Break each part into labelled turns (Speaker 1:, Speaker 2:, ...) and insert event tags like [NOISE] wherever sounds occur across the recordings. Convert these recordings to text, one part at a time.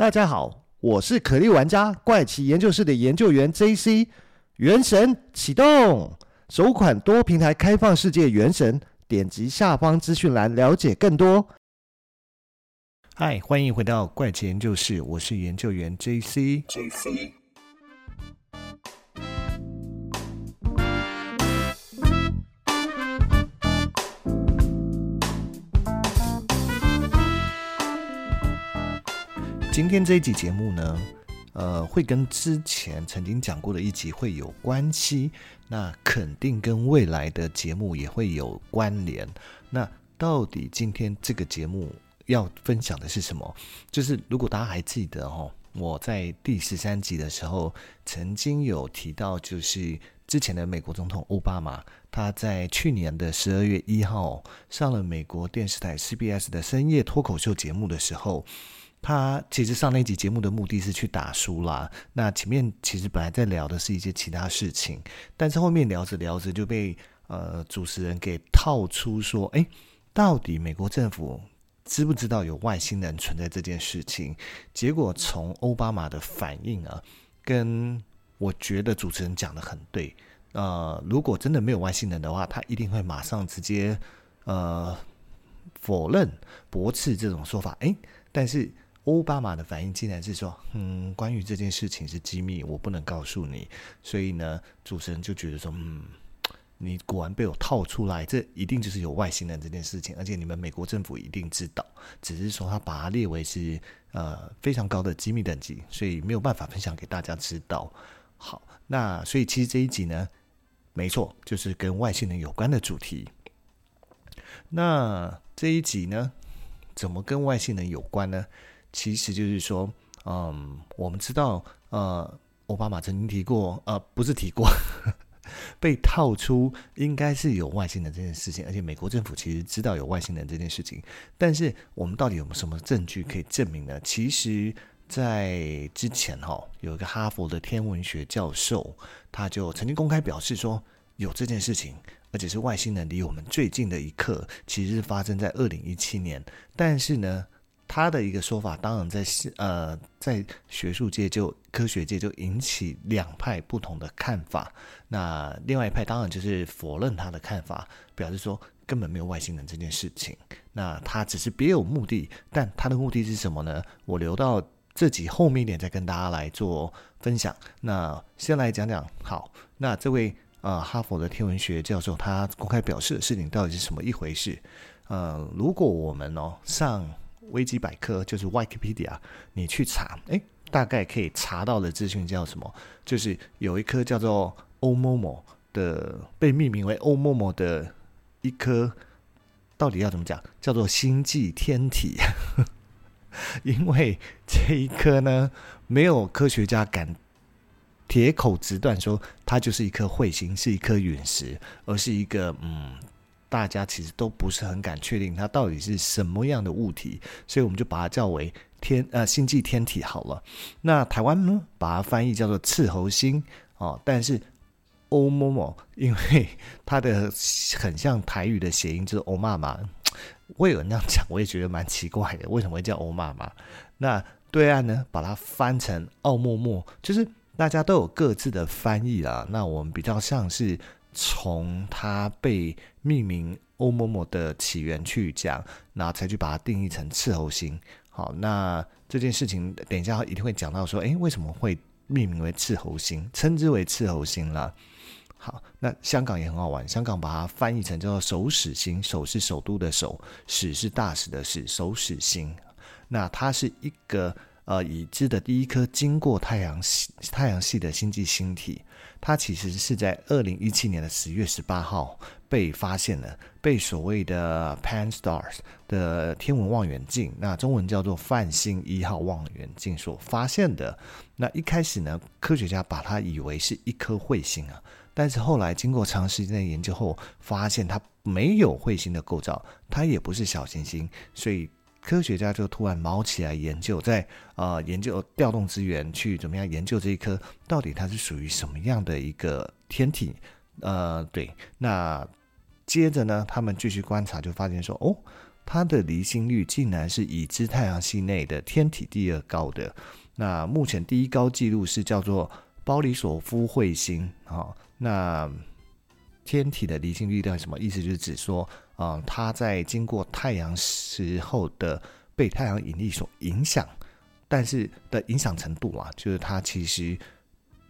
Speaker 1: 大家好，我是可莉玩家怪奇研究室的研究员 JC。原神启动，首款多平台开放世界原神，点击下方资讯栏了解更多。嗨，欢迎回到怪奇研究室，我是研究员 JC。JC。今天这一集节目呢，呃，会跟之前曾经讲过的一集会有关系，那肯定跟未来的节目也会有关联。那到底今天这个节目要分享的是什么？就是如果大家还记得哦，我在第十三集的时候曾经有提到，就是之前的美国总统奥巴马，他在去年的十二月一号上了美国电视台 CBS 的深夜脱口秀节目的时候。他其实上那集节目的目的是去打书啦。那前面其实本来在聊的是一些其他事情，但是后面聊着聊着就被呃主持人给套出说：“哎，到底美国政府知不知道有外星人存在这件事情？”结果从奥巴马的反应啊，跟我觉得主持人讲得很对。呃，如果真的没有外星人的话，他一定会马上直接呃否认驳斥这种说法。哎，但是。奥巴马的反应竟然是说：“嗯，关于这件事情是机密，我不能告诉你。”所以呢，主持人就觉得说：“嗯，你果然被我套出来，这一定就是有外星人这件事情，而且你们美国政府一定知道，只是说他把它列为是呃非常高的机密等级，所以没有办法分享给大家知道。”好，那所以其实这一集呢，没错，就是跟外星人有关的主题。那这一集呢，怎么跟外星人有关呢？其实就是说，嗯，我们知道，呃，奥巴马曾经提过，呃，不是提过，[LAUGHS] 被套出应该是有外星人这件事情，而且美国政府其实知道有外星人这件事情，但是我们到底有没有什么证据可以证明呢？其实，在之前哈、有一个哈佛的天文学教授，他就曾经公开表示说，有这件事情，而且是外星人离我们最近的一刻，其实是发生在二零一七年，但是呢。他的一个说法，当然在呃，在学术界就科学界就引起两派不同的看法。那另外一派当然就是否认他的看法，表示说根本没有外星人这件事情。那他只是别有目的，但他的目的是什么呢？我留到这集后面一点再跟大家来做分享。那先来讲讲，好，那这位呃哈佛的天文学教授他公开表示的事情到底是什么一回事？呃，如果我们哦上。[CLEARS THROAT] 维基百科就是 Wikipedia，你去查，诶，大概可以查到的资讯叫什么？就是有一颗叫做欧某某的，被命名为欧某某的一颗，到底要怎么讲？叫做星际天体。[LAUGHS] 因为这一颗呢，没有科学家敢铁口直断说它就是一颗彗星，是一颗陨石，而是一个嗯。大家其实都不是很敢确定它到底是什么样的物体，所以我们就把它叫为天呃星际天体好了。那台湾呢，把它翻译叫做赤猴星哦。但是欧某某，因为它的很像台语的谐音，就是欧妈妈。我有人那样讲，我也觉得蛮奇怪的，为什么会叫欧妈妈？那对岸呢，把它翻成奥默默，就是大家都有各自的翻译啦。那我们比较像是。从它被命名欧某某的起源去讲，然后才去把它定义成赤猴星。好，那这件事情等一下一定会讲到说，诶，为什么会命名为赤猴星，称之为赤猴星啦？好，那香港也很好玩，香港把它翻译成叫做首使星，首是首都的首，使是大使的使，首使星。那它是一个呃已知的第一颗经过太阳系太阳系的星际星体。它其实是在二零一七年的十月十八号被发现了，被所谓的 Pan-STARRS 的天文望远镜，那中文叫做泛星一号望远镜所发现的。那一开始呢，科学家把它以为是一颗彗星啊，但是后来经过长时间的研究后，发现它没有彗星的构造，它也不是小行星，所以。科学家就突然卯起来研究，在呃研究调动资源去怎么样研究这一颗到底它是属于什么样的一个天体？呃，对，那接着呢，他们继续观察，就发现说，哦，它的离心率竟然是已知太阳系内的天体第二高的。那目前第一高纪录是叫做鲍里索夫彗星。好，那天体的离心率到底什么意思？就是指说，啊，它在经过太阳时候的被太阳引力所影响，但是的影响程度啊，就是它其实。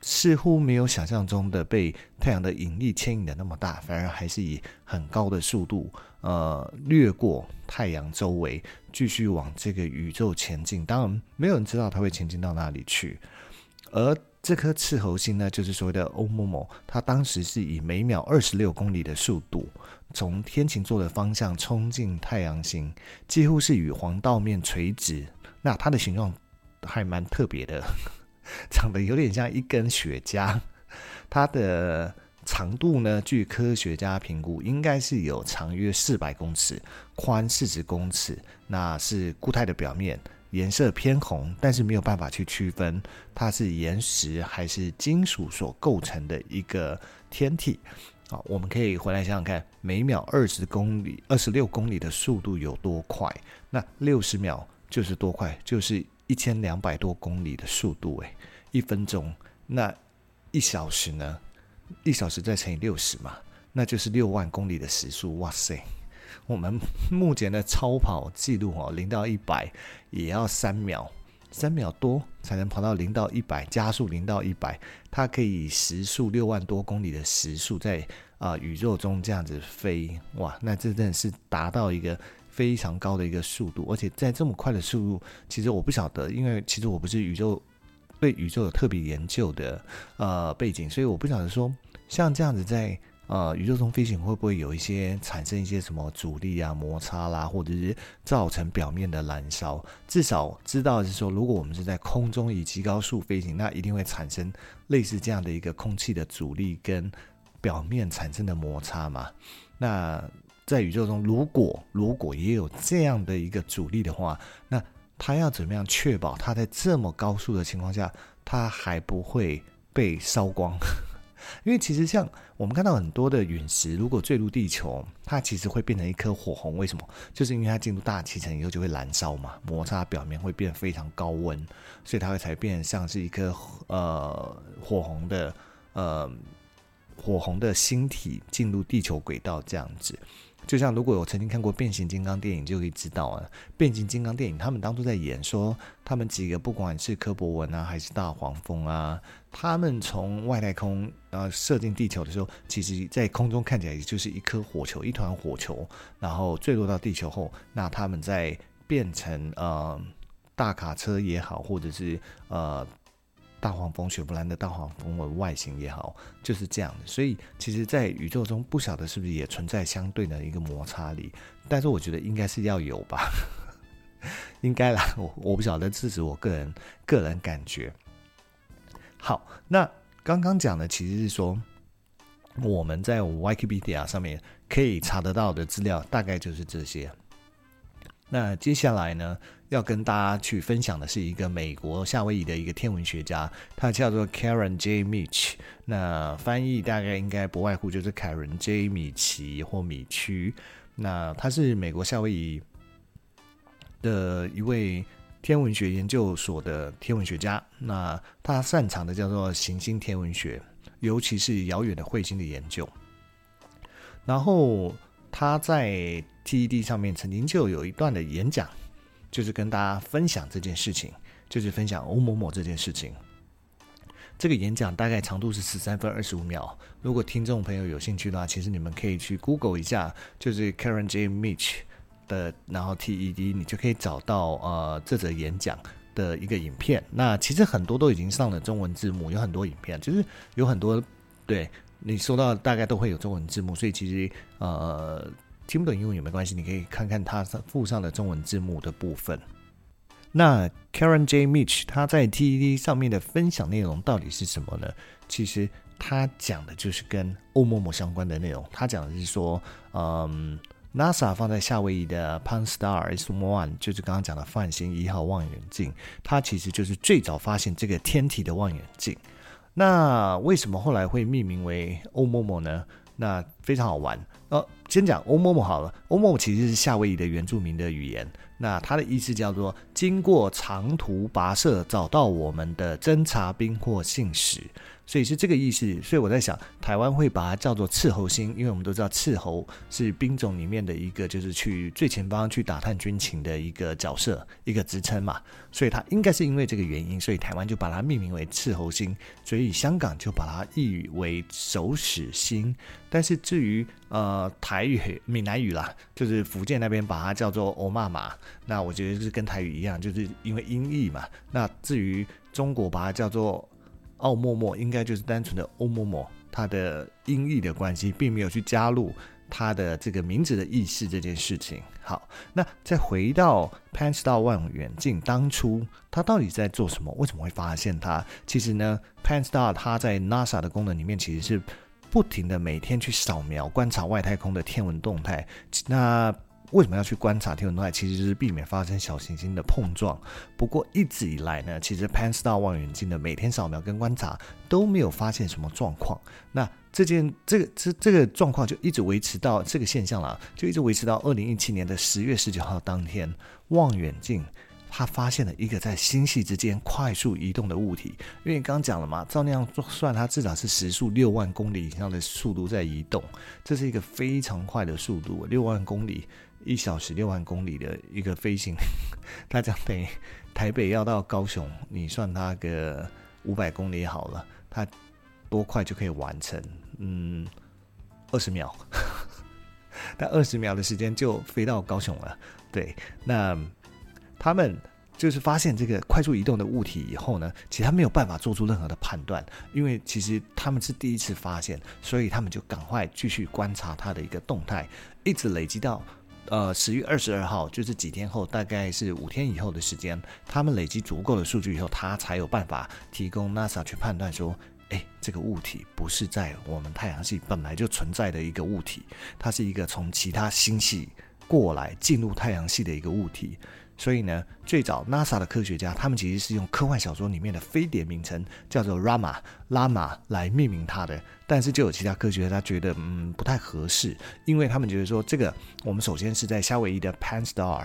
Speaker 1: 似乎没有想象中的被太阳的引力牵引的那么大，反而还是以很高的速度，呃，掠过太阳周围，继续往这个宇宙前进。当然，没有人知道它会前进到哪里去。而这颗赤猴星呢，就是所谓的欧莫莫，它当时是以每秒二十六公里的速度，从天琴座的方向冲进太阳星，几乎是与黄道面垂直。那它的形状还蛮特别的。[LAUGHS] 长得有点像一根雪茄，它的长度呢，据科学家评估，应该是有长约四百公尺，宽四十公尺。那是固态的表面，颜色偏红，但是没有办法去区分它是岩石还是金属所构成的一个天体。好，我们可以回来想想看，每秒二十公里、二十六公里的速度有多快？那六十秒就是多快？就是。一千两百多公里的速度，诶，一分钟，那一小时呢？一小时再乘以六十嘛，那就是六万公里的时速。哇塞！我们目前的超跑记录哦，零到一百也要三秒，三秒多才能跑到零到一百，加速零到一百，它可以时速六万多公里的时速在啊、宇宙中这样子飞，哇！那这真的是达到一个。非常高的一个速度，而且在这么快的速度，其实我不晓得，因为其实我不是宇宙对宇宙有特别研究的呃背景，所以我不晓得说像这样子在呃宇宙中飞行会不会有一些产生一些什么阻力啊、摩擦啦，或者是造成表面的燃烧。至少知道是说，如果我们是在空中以极高速飞行，那一定会产生类似这样的一个空气的阻力跟表面产生的摩擦嘛。那在宇宙中，如果如果也有这样的一个阻力的话，那它要怎么样确保它在这么高速的情况下，它还不会被烧光？因为其实像我们看到很多的陨石，如果坠入地球，它其实会变成一颗火红。为什么？就是因为它进入大气层以后就会燃烧嘛，摩擦表面会变非常高温，所以它会才变像是一颗呃火红的呃火红的星体进入地球轨道这样子。就像如果我曾经看过变形金刚电影，就可以知道啊，变形金刚电影他们当初在演说，他们几个不管是柯博文啊，还是大黄蜂啊，他们从外太空呃射进地球的时候，其实在空中看起来就是一颗火球，一团火球，然后坠落到地球后，那他们在变成呃大卡车也好，或者是呃。大黄蜂、雪佛兰的大黄蜂的外形也好，就是这样的。所以，其实，在宇宙中，不晓得是不是也存在相对的一个摩擦力，但是我觉得应该是要有吧，[LAUGHS] 应该啦。[LAUGHS] 我我不晓得，这是我个人个人感觉。好，那刚刚讲的其实是说，我们在 Wikipedia 上面可以查得到的资料，大概就是这些。那接下来呢，要跟大家去分享的是一个美国夏威夷的一个天文学家，他叫做 Karen J. Mitch。那翻译大概应该不外乎就是凯伦 J. 米奇或米区。那他是美国夏威夷的一位天文学研究所的天文学家。那他擅长的叫做行星天文学，尤其是遥远的彗星的研究。然后。他在 TED 上面曾经就有一段的演讲，就是跟大家分享这件事情，就是分享欧某某这件事情。这个演讲大概长度是十三分二十五秒。如果听众朋友有兴趣的话，其实你们可以去 Google 一下，就是 Karen J. Mitch 的，然后 TED，你就可以找到呃这则演讲的一个影片。那其实很多都已经上了中文字幕，有很多影片，就是有很多对。你收到大概都会有中文字幕，所以其实呃听不懂英文也没关系，你可以看看它附上的中文字幕的部分。那 Karen J. Mitch 他在 TED 上面的分享内容到底是什么呢？其实他讲的就是跟欧某某相关的内容。他讲的是说，嗯，NASA 放在夏威夷的 Pan-STARRS One，就是刚刚讲的泛星一号望远镜，它其实就是最早发现这个天体的望远镜。那为什么后来会命名为欧某某呢？那非常好玩。先讲欧某某好了。欧莫其实是夏威夷的原住民的语言，那它的意思叫做经过长途跋涉找到我们的侦察兵或信使。所以是这个意思，所以我在想，台湾会把它叫做斥候星，因为我们都知道斥候是兵种里面的一个，就是去最前方去打探军情的一个角色，一个职称嘛。所以它应该是因为这个原因，所以台湾就把它命名为斥候星，所以香港就把它译为守使星。但是至于呃台语、闽南语啦，就是福建那边把它叫做欧妈妈，那我觉得是跟台语一样，就是因为音译嘛。那至于中国把它叫做奥莫莫应该就是单纯的欧莫莫，它的音译的关系，并没有去加入它的这个名字的意思这件事情。好，那再回到 p a n s t a r 望远镜，当初它到底在做什么？为什么会发现它？其实呢 p a n s t a r 它在 NASA 的功能里面，其实是不停的每天去扫描、观察外太空的天文动态。那为什么要去观察天文动态？其实就是避免发生小行星的碰撞。不过一直以来呢，其实 p a n s t a r 望远镜的每天扫描跟观察都没有发现什么状况。那这件这个这这个状况就一直维持到这个现象了，就一直维持到二零一七年的十月十九号当天，望远镜它发现了一个在星系之间快速移动的物体。因为刚刚讲了嘛，照那样算，它至少是时速六万公里以上的速度在移动，这是一个非常快的速度，六万公里。一小时六万公里的一个飞行，它将等于台北要到高雄，你算它个五百公里好了，它多快就可以完成？嗯，二十秒，[LAUGHS] 但二十秒的时间就飞到高雄了。对，那他们就是发现这个快速移动的物体以后呢，其实他没有办法做出任何的判断，因为其实他们是第一次发现，所以他们就赶快继续观察它的一个动态，一直累积到。呃，十月二十二号，就是几天后，大概是五天以后的时间，他们累积足够的数据以后，他才有办法提供 NASA 去判断说，哎，这个物体不是在我们太阳系本来就存在的一个物体，它是一个从其他星系过来进入太阳系的一个物体。所以呢，最早 NASA 的科学家，他们其实是用科幻小说里面的飞碟名称叫做 Rama 拉玛来命名它的。但是就有其他科学家觉得，嗯，不太合适，因为他们觉得说，这个我们首先是在夏威夷的 Pan Star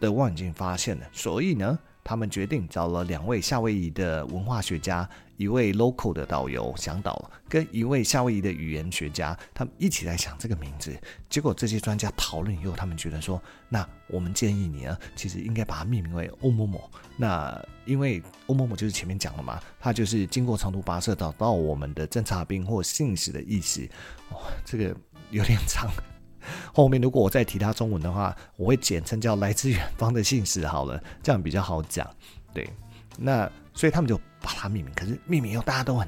Speaker 1: 的望远镜发现的，所以呢，他们决定找了两位夏威夷的文化学家。一位 local 的导游向导，跟一位夏威夷的语言学家，他们一起来想这个名字。结果这些专家讨论以后，他们觉得说，那我们建议你呢，其实应该把它命名为欧某某。那因为欧某某就是前面讲了嘛，它就是经过长途跋涉找到我们的侦察兵或信使的意思。哦，这个有点长。后面如果我再提它中文的话，我会简称叫来自远方的信使好了，这样比较好讲。对，那所以他们就。把它命名，可是命名以后大家都很，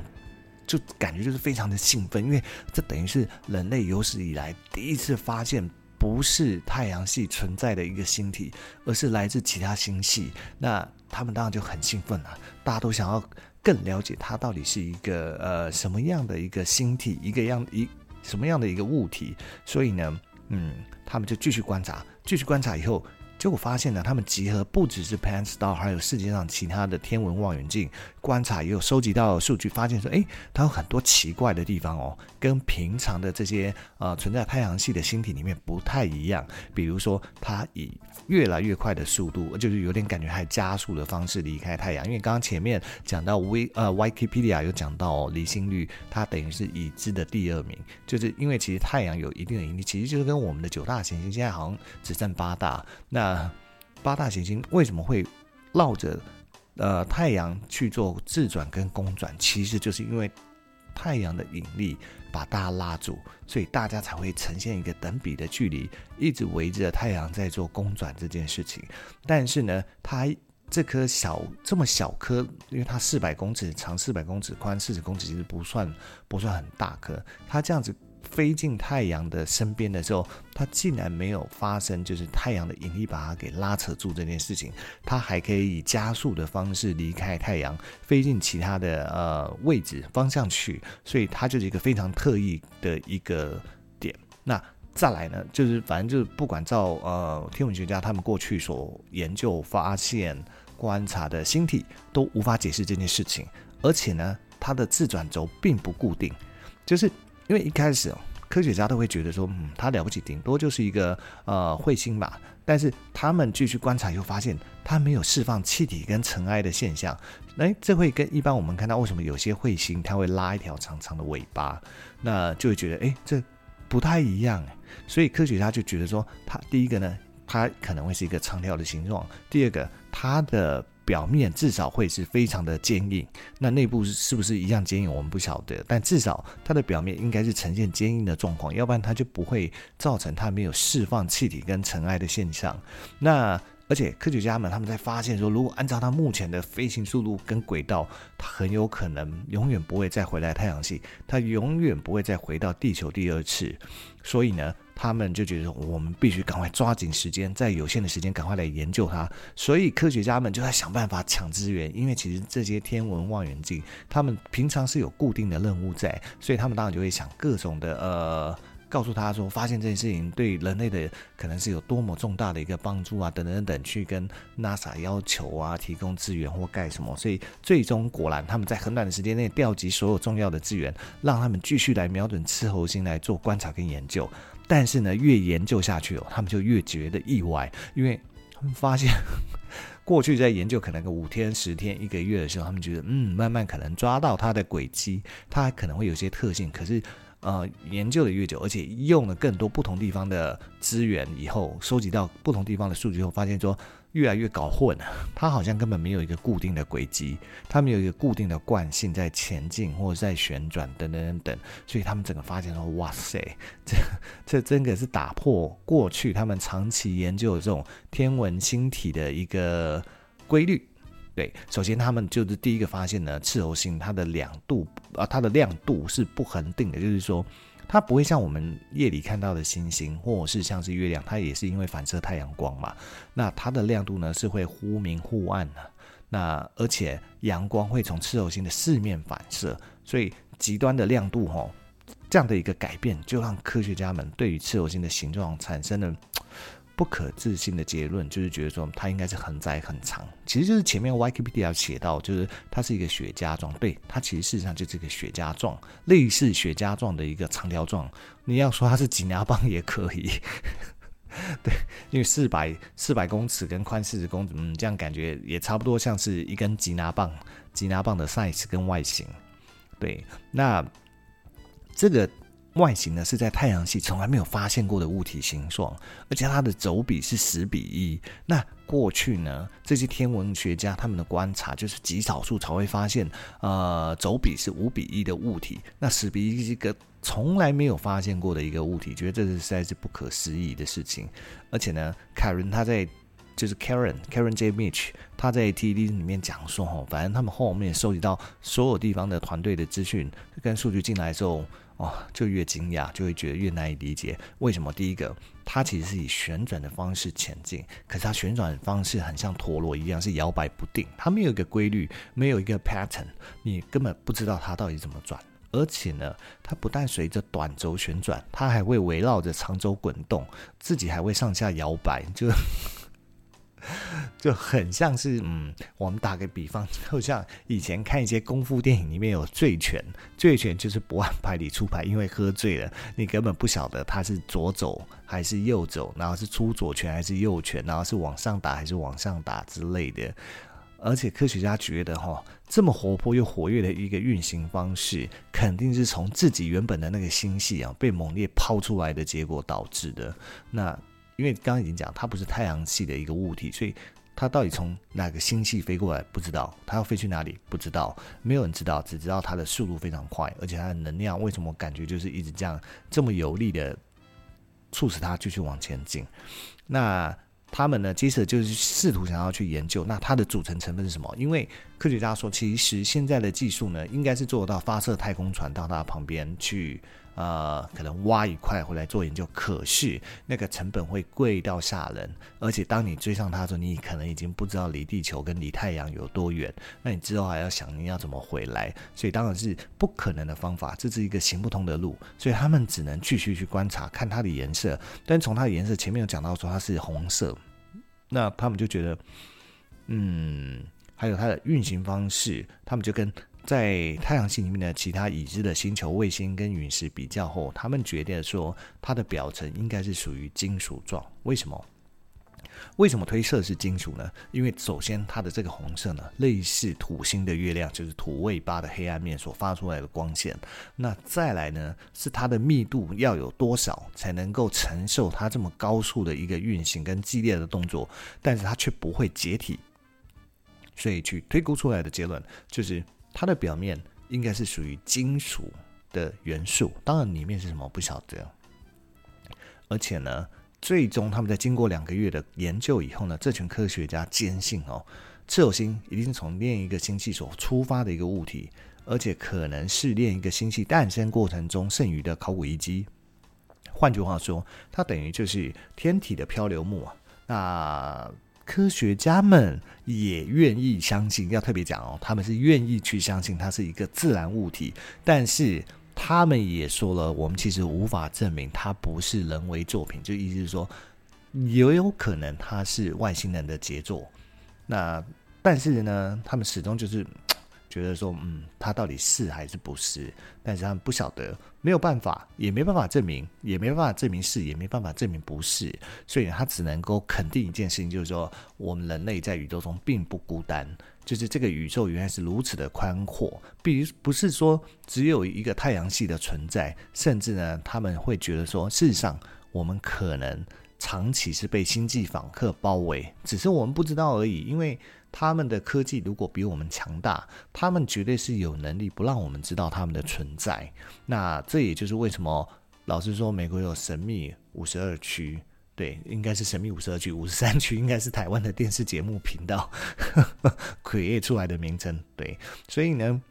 Speaker 1: 就感觉就是非常的兴奋，因为这等于是人类有史以来第一次发现不是太阳系存在的一个星体，而是来自其他星系。那他们当然就很兴奋了，大家都想要更了解它到底是一个呃什么样的一个星体，一个样一什么样的一个物体。所以呢，嗯，他们就继续观察，继续观察以后。结果发现呢，他们集合不只是 Pan Star，还有世界上其他的天文望远镜观察，也有收集到数据，发现说，诶，它有很多奇怪的地方哦，跟平常的这些呃存在太阳系的星体里面不太一样。比如说，它以越来越快的速度，就是有点感觉还加速的方式离开太阳。因为刚刚前面讲到 V 呃 Wikipedia 有讲到，离心率，它等于是已知的第二名，就是因为其实太阳有一定的引力，其实就是跟我们的九大行星现在好像只剩八大那。八大行星为什么会绕着呃太阳去做自转跟公转？其实就是因为太阳的引力把大家拉住，所以大家才会呈现一个等比的距离，一直围着太阳在做公转这件事情。但是呢，它这颗小这么小颗，因为它四百公尺长，四百公尺宽，四十公尺其实不算不算很大颗，它这样子。飞进太阳的身边的时候，它竟然没有发生，就是太阳的引力把它给拉扯住这件事情，它还可以以加速的方式离开太阳，飞进其他的呃位置方向去，所以它就是一个非常特异的一个点。那再来呢，就是反正就是不管照呃天文学家他们过去所研究发现观察的星体，都无法解释这件事情，而且呢，它的自转轴并不固定，就是。因为一开始，科学家都会觉得说，嗯，它了不起，顶多就是一个呃彗星吧。但是他们继续观察，又发现它没有释放气体跟尘埃的现象。诶，这会跟一般我们看到为什么有些彗星它会拉一条长长的尾巴，那就会觉得诶，这不太一样。所以科学家就觉得说，它第一个呢，它可能会是一个长条的形状；第二个，它的表面至少会是非常的坚硬。那内部是不是一样坚硬，我们不晓得。但至少它的表面应该是呈现坚硬的状况，要不然它就不会造成它没有释放气体跟尘埃的现象。那而且科学家们他们在发现说，如果按照它目前的飞行速度跟轨道，它很有可能永远不会再回来太阳系，它永远不会再回到地球第二次。所以呢，他们就觉得我们必须赶快抓紧时间，在有限的时间赶快来研究它。所以科学家们就在想办法抢资源，因为其实这些天文望远镜，他们平常是有固定的任务在，所以他们当然就会想各种的呃。告诉他说，发现这件事情对人类的可能是有多么重大的一个帮助啊，等等等等，去跟 NASA 要求啊，提供资源或干什么。所以最终果然他们在很短的时间内调集所有重要的资源，让他们继续来瞄准赤猴星来做观察跟研究。但是呢，越研究下去哦，他们就越觉得意外，因为他们发现 [LAUGHS] 过去在研究可能个五天、十天、一个月的时候，他们觉得嗯，慢慢可能抓到它的轨迹，它可能会有些特性，可是。呃，研究的越久，而且用了更多不同地方的资源以后，收集到不同地方的数据后，发现说越来越搞混了。它好像根本没有一个固定的轨迹，它没有一个固定的惯性在前进或者在旋转等等等等。所以他们整个发现说，哇塞，这这真的是打破过去他们长期研究的这种天文星体的一个规律。对，首先他们就是第一个发现呢，赤猴星它的亮度啊，它的亮度是不恒定的，就是说它不会像我们夜里看到的星星，或者是像是月亮，它也是因为反射太阳光嘛，那它的亮度呢是会忽明忽暗的，那而且阳光会从赤候星的四面反射，所以极端的亮度吼，这样的一个改变，就让科学家们对于赤候星的形状产生了。不可置信的结论就是觉得说它应该是很窄很长，其实就是前面 Wikipedia 写到，就是它是一个雪茄状，对，它其实事实上就是一个雪茄状，类似雪茄状的一个长条状。你要说它是吉拿棒也可以，[LAUGHS] 对，因为四百四百公尺跟宽四十公尺，嗯，这样感觉也差不多像是一根吉拿棒，吉拿棒的 size 跟外形，对，那这个。外形呢是在太阳系从来没有发现过的物体形状，而且它的轴比是十比一。那过去呢，这些天文学家他们的观察就是极少数才会发现，呃，轴比是五比一的物体。那十比一是一个从来没有发现过的一个物体，觉得这是实在是不可思议的事情。而且呢，凯伦他在就是 Karen Karen J Mitch 他在 T D 里面讲说，吼，反正他们后面收集到所有地方的团队的资讯跟数据进来之后。哦，就越惊讶，就会觉得越难以理解，为什么？第一个，它其实是以旋转的方式前进，可是它旋转的方式很像陀螺一样，是摇摆不定，它没有一个规律，没有一个 pattern，你根本不知道它到底怎么转。而且呢，它不但随着短轴旋转，它还会围绕着长轴滚动，自己还会上下摇摆，就。[LAUGHS] 就很像是，嗯，我们打个比方，就像以前看一些功夫电影里面有醉拳，醉拳就是不按牌理出牌，因为喝醉了，你根本不晓得他是左走还是右走，然后是出左拳还是右拳，然后是往上打还是往上打之类的。而且科学家觉得，哈，这么活泼又活跃的一个运行方式，肯定是从自己原本的那个星系啊被猛烈抛出来的结果导致的。那。因为刚刚已经讲，它不是太阳系的一个物体，所以它到底从哪个星系飞过来不知道，它要飞去哪里不知道，没有人知道，只知道它的速度非常快，而且它的能量为什么感觉就是一直这样这么有力的促使它继续往前进。那他们呢，接着就是试图想要去研究，那它的组成成分是什么？因为科学家说，其实现在的技术呢，应该是做到发射太空船到它旁边去。呃，可能挖一块回来做研究，可是那个成本会贵到吓人，而且当你追上它的时候，你可能已经不知道离地球跟离太阳有多远，那你之后还要想你要怎么回来，所以当然是不可能的方法，这是一个行不通的路，所以他们只能继续去观察，看它的颜色，但从它的颜色前面有讲到说它是红色，那他们就觉得，嗯，还有它的运行方式，他们就跟。在太阳系里面的其他已知的星球、卫星跟陨石比较后，他们决定说它的表层应该是属于金属状。为什么？为什么推测是金属呢？因为首先它的这个红色呢，类似土星的月亮，就是土卫八的黑暗面所发出来的光线。那再来呢，是它的密度要有多少才能够承受它这么高速的一个运行跟激烈的动作，但是它却不会解体。所以去推估出来的结论就是它的表面应该是属于金属的元素，当然里面是什么不晓得。而且呢，最终，他们在经过两个月的研究以后呢，这群科学家坚信哦，赤火星一定是从另一个星系所出发的一个物体，而且可能是另一个星系诞生过程中剩余的考古遗迹。换句话说，它等于就是天体的漂流木啊。那科学家们也愿意相信，要特别讲哦，他们是愿意去相信它是一个自然物体，但是。他们也说了，我们其实无法证明它不是人为作品，就意思是说，也有可能它是外星人的杰作。那但是呢，他们始终就是觉得说，嗯，他到底是还是不是？但是他们不晓得，没有办法，也没办法证明，也没办法证明是，也没办法证明不是。所以他只能够肯定一件事情，就是说，我们人类在宇宙中并不孤单。就是这个宇宙原来是如此的宽阔，比不是说只有一个太阳系的存在，甚至呢，他们会觉得说，事实上我们可能长期是被星际访客包围，只是我们不知道而已。因为他们的科技如果比我们强大，他们绝对是有能力不让我们知道他们的存在。那这也就是为什么老师说，美国有神秘五十二区。对，应该是神秘五十二区，五十三区应该是台湾的电视节目频道 [LAUGHS] create 出来的名称。对，所以呢，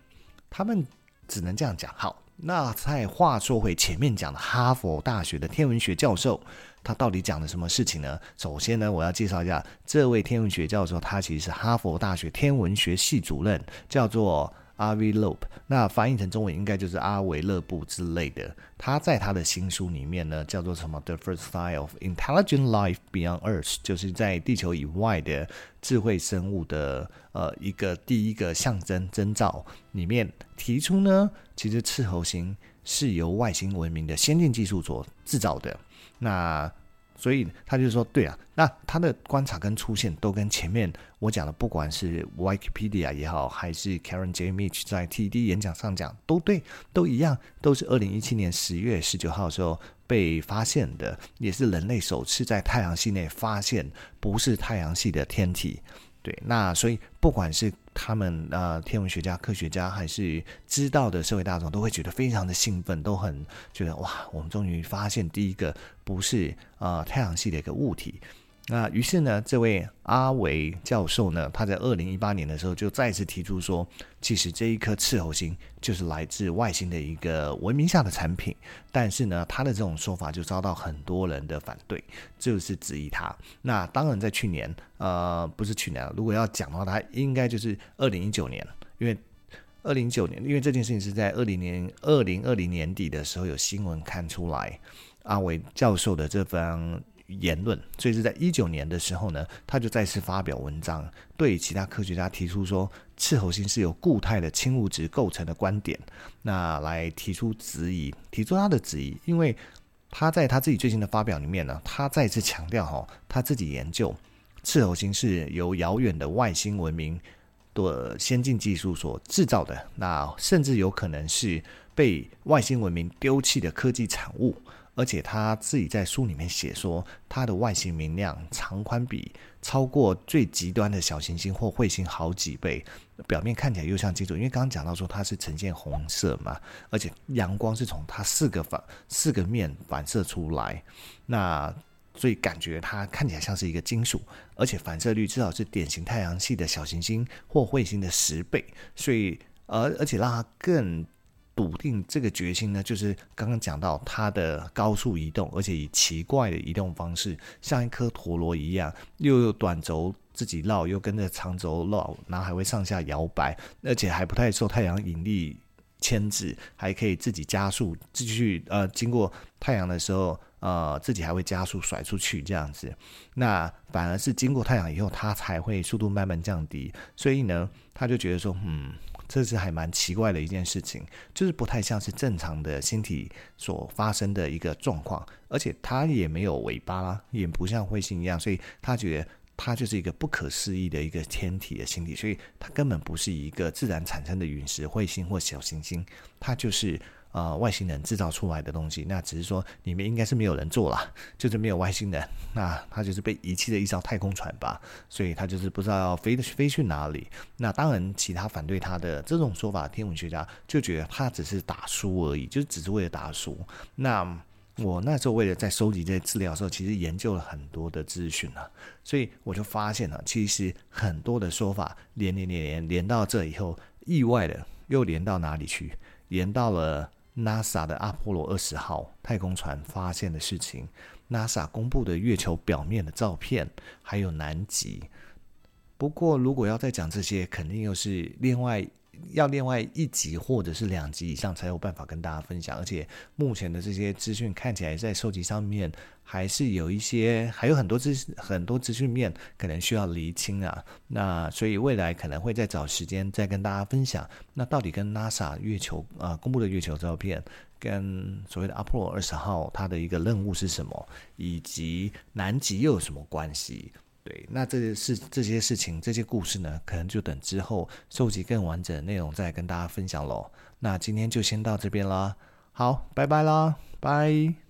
Speaker 1: 他们只能这样讲。好，那再话说回前面讲的哈佛大学的天文学教授，他到底讲了什么事情呢？首先呢，我要介绍一下这位天文学教授，他其实是哈佛大学天文学系主任，叫做。阿维勒布，那翻译成中文应该就是阿维勒布之类的。他在他的新书里面呢，叫做什么？《The First Sign of Intelligent Life Beyond Earth》，就是在地球以外的智慧生物的呃一个第一个象征征兆里面提出呢，其实赤猴星是由外星文明的先进技术所制造的。那所以他就说，对啊，那他的观察跟出现都跟前面我讲的，不管是 Wikipedia 也好，还是 Karen J. Mitch 在 TED 演讲上讲，都对，都一样，都是二零一七年十月十九号时候被发现的，也是人类首次在太阳系内发现不是太阳系的天体。对，那所以不管是他们啊天文学家、科学家，还是知道的社会大众，都会觉得非常的兴奋，都很觉得哇，我们终于发现第一个不是啊太阳系的一个物体。那于是呢，这位阿维教授呢，他在二零一八年的时候就再次提出说，其实这一颗赤猴星就是来自外星的一个文明下的产品。但是呢，他的这种说法就遭到很多人的反对，就是质疑他。那当然，在去年，呃，不是去年，如果要讲的话，他应该就是二零一九年，因为二零一九年，因为这件事情是在二零年二零二零年底的时候有新闻看出来，阿维教授的这方。言论，所以是在一九年的时候呢，他就再次发表文章，对其他科学家提出说，赤猴星是由固态的氢物质构成的观点，那来提出质疑，提出他的质疑，因为他在他自己最新的发表里面呢，他再次强调哈，他自己研究赤猴星是由遥远的外星文明的先进技术所制造的，那甚至有可能是被外星文明丢弃的科技产物。而且他自己在书里面写说，它的外形明亮，长宽比超过最极端的小行星或彗星好几倍，表面看起来又像金属。因为刚刚讲到说它是呈现红色嘛，而且阳光是从它四个反四个面反射出来，那所以感觉它看起来像是一个金属，而且反射率至少是典型太阳系的小行星或彗星的十倍，所以而而且让它更。笃定这个决心呢，就是刚刚讲到它的高速移动，而且以奇怪的移动方式，像一颗陀螺一样，又有短轴自己绕，又跟着长轴绕，然后还会上下摇摆，而且还不太受太阳引力牵制，还可以自己加速，继续呃经过太阳的时候，呃自己还会加速甩出去这样子。那反而是经过太阳以后，它才会速度慢慢降低。所以呢，他就觉得说，嗯。这是还蛮奇怪的一件事情，就是不太像是正常的星体所发生的一个状况，而且它也没有尾巴啦，也不像彗星一样，所以他觉得它就是一个不可思议的一个天体的星体，所以它根本不是一个自然产生的陨石、彗星或小行星，它就是。啊、呃，外星人制造出来的东西，那只是说里面应该是没有人做啦，[LAUGHS] 就是没有外星人，那他就是被遗弃的一艘太空船吧，所以他就是不知道要飞飞去哪里。那当然，其他反对他的这种说法，天文学家就觉得他只是打书而已，就只是为了打书。那我那时候为了在收集这些资料的时候，其实研究了很多的资讯啊，所以我就发现了，其实很多的说法连连连连连到这以后，意外的又连到哪里去？连到了。NASA 的阿波罗二十号太空船发现的事情，NASA 公布的月球表面的照片，还有南极。不过，如果要再讲这些，肯定又是另外。要另外一集或者是两集以上才有办法跟大家分享，而且目前的这些资讯看起来在收集上面还是有一些，还有很多资很多资讯面可能需要厘清啊。那所以未来可能会再找时间再跟大家分享，那到底跟 NASA 月球啊、公布的月球照片，跟所谓的阿波罗二十号它的一个任务是什么，以及南极又有什么关系？对，那这些事、这些事情、这些故事呢，可能就等之后收集更完整的内容再跟大家分享喽。那今天就先到这边啦，好，拜拜啦，拜。